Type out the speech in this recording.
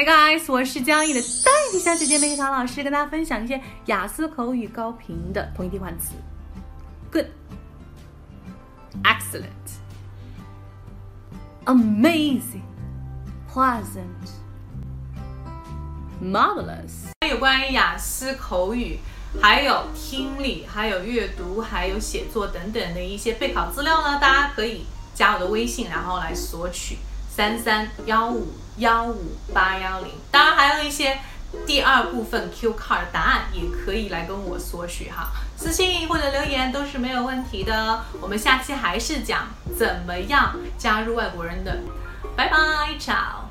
Hi guys，我是江毅的带你小姐姐梅桃老师，跟大家分享一些雅思口语高频的同义替换词。Good, excellent, amazing, pleasant, marvelous。有关于雅思口语，还有听力，还有阅读，还有写作等等的一些备考资料呢，大家可以加我的微信，然后来索取。三三幺五幺五八幺零，当然还有一些第二部分 Q card 答案也可以来跟我索取哈，私信或者留言都是没有问题的。我们下期还是讲怎么样加入外国人的，拜拜，chao。